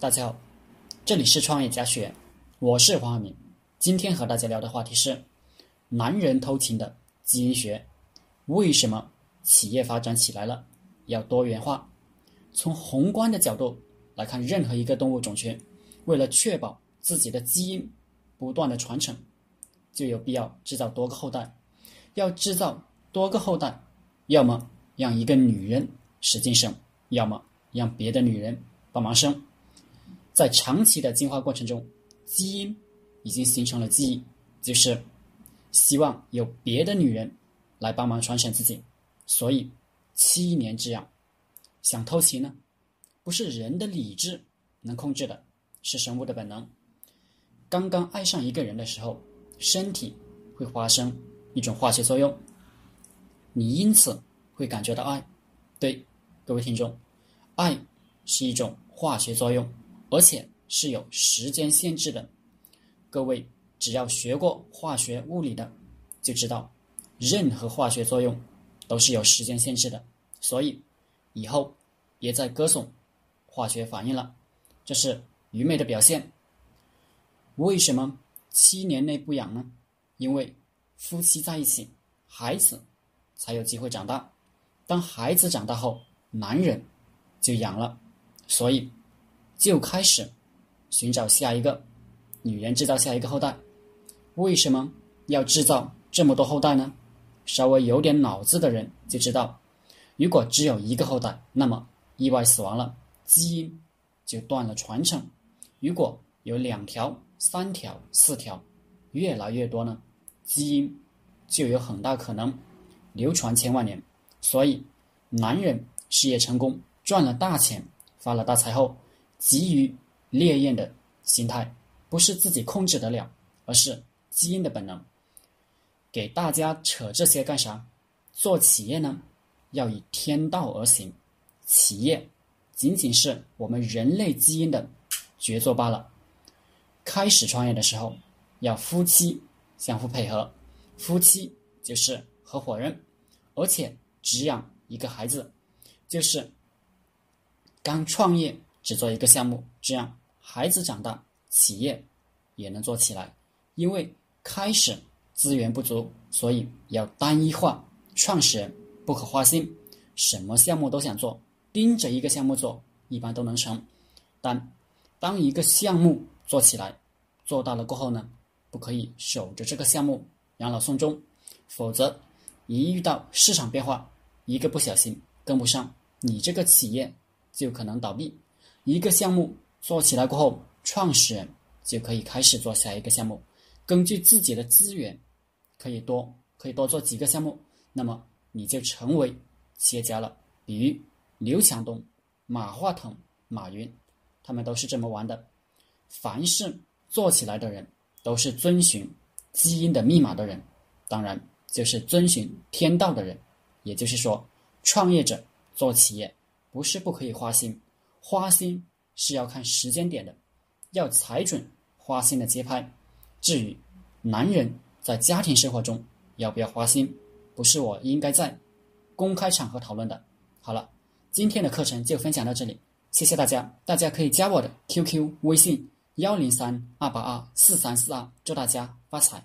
大家好，这里是创业家学，我是黄晓明。今天和大家聊的话题是男人偷情的基因学。为什么企业发展起来了要多元化？从宏观的角度来看，任何一个动物种群，为了确保自己的基因不断的传承，就有必要制造多个后代。要制造多个后代，要么让一个女人使劲生，要么让别的女人帮忙生。在长期的进化过程中，基因已经形成了记忆，就是希望有别的女人来帮忙传承自己。所以，七年之痒，想偷情呢，不是人的理智能控制的，是生物的本能。刚刚爱上一个人的时候，身体会发生一种化学作用，你因此会感觉到爱。对，各位听众，爱是一种化学作用。而且是有时间限制的，各位只要学过化学物理的，就知道任何化学作用都是有时间限制的。所以以后别再歌颂化学反应了，这是愚昧的表现。为什么七年内不养呢？因为夫妻在一起，孩子才有机会长大。当孩子长大后，男人就养了，所以。就开始寻找下一个女人，制造下一个后代。为什么要制造这么多后代呢？稍微有点脑子的人就知道，如果只有一个后代，那么意外死亡了，基因就断了传承；如果有两条、三条、四条，越来越多呢，基因就有很大可能流传千万年。所以，男人事业成功、赚了大钱、发了大财后。急于烈焰的心态，不是自己控制得了，而是基因的本能。给大家扯这些干啥？做企业呢，要以天道而行。企业仅仅是我们人类基因的杰作罢了。开始创业的时候，要夫妻相互配合，夫妻就是合伙人，而且只养一个孩子，就是刚创业。只做一个项目，这样孩子长大，企业也能做起来。因为开始资源不足，所以要单一化。创始人不可花心，什么项目都想做，盯着一个项目做，一般都能成。但当一个项目做起来，做大了过后呢，不可以守着这个项目养老送终，否则一遇到市场变化，一个不小心跟不上，你这个企业就可能倒闭。一个项目做起来过后，创始人就可以开始做下一个项目。根据自己的资源，可以多可以多做几个项目，那么你就成为企业家了。比如刘强东、马化腾、马云，他们都是这么玩的。凡是做起来的人，都是遵循基因的密码的人，当然就是遵循天道的人。也就是说，创业者做企业不是不可以花心。花心是要看时间点的，要踩准花心的节拍。至于男人在家庭生活中要不要花心，不是我应该在公开场合讨论的。好了，今天的课程就分享到这里，谢谢大家。大家可以加我的 QQ 微信幺零三二八二四三四二，祝大家发财。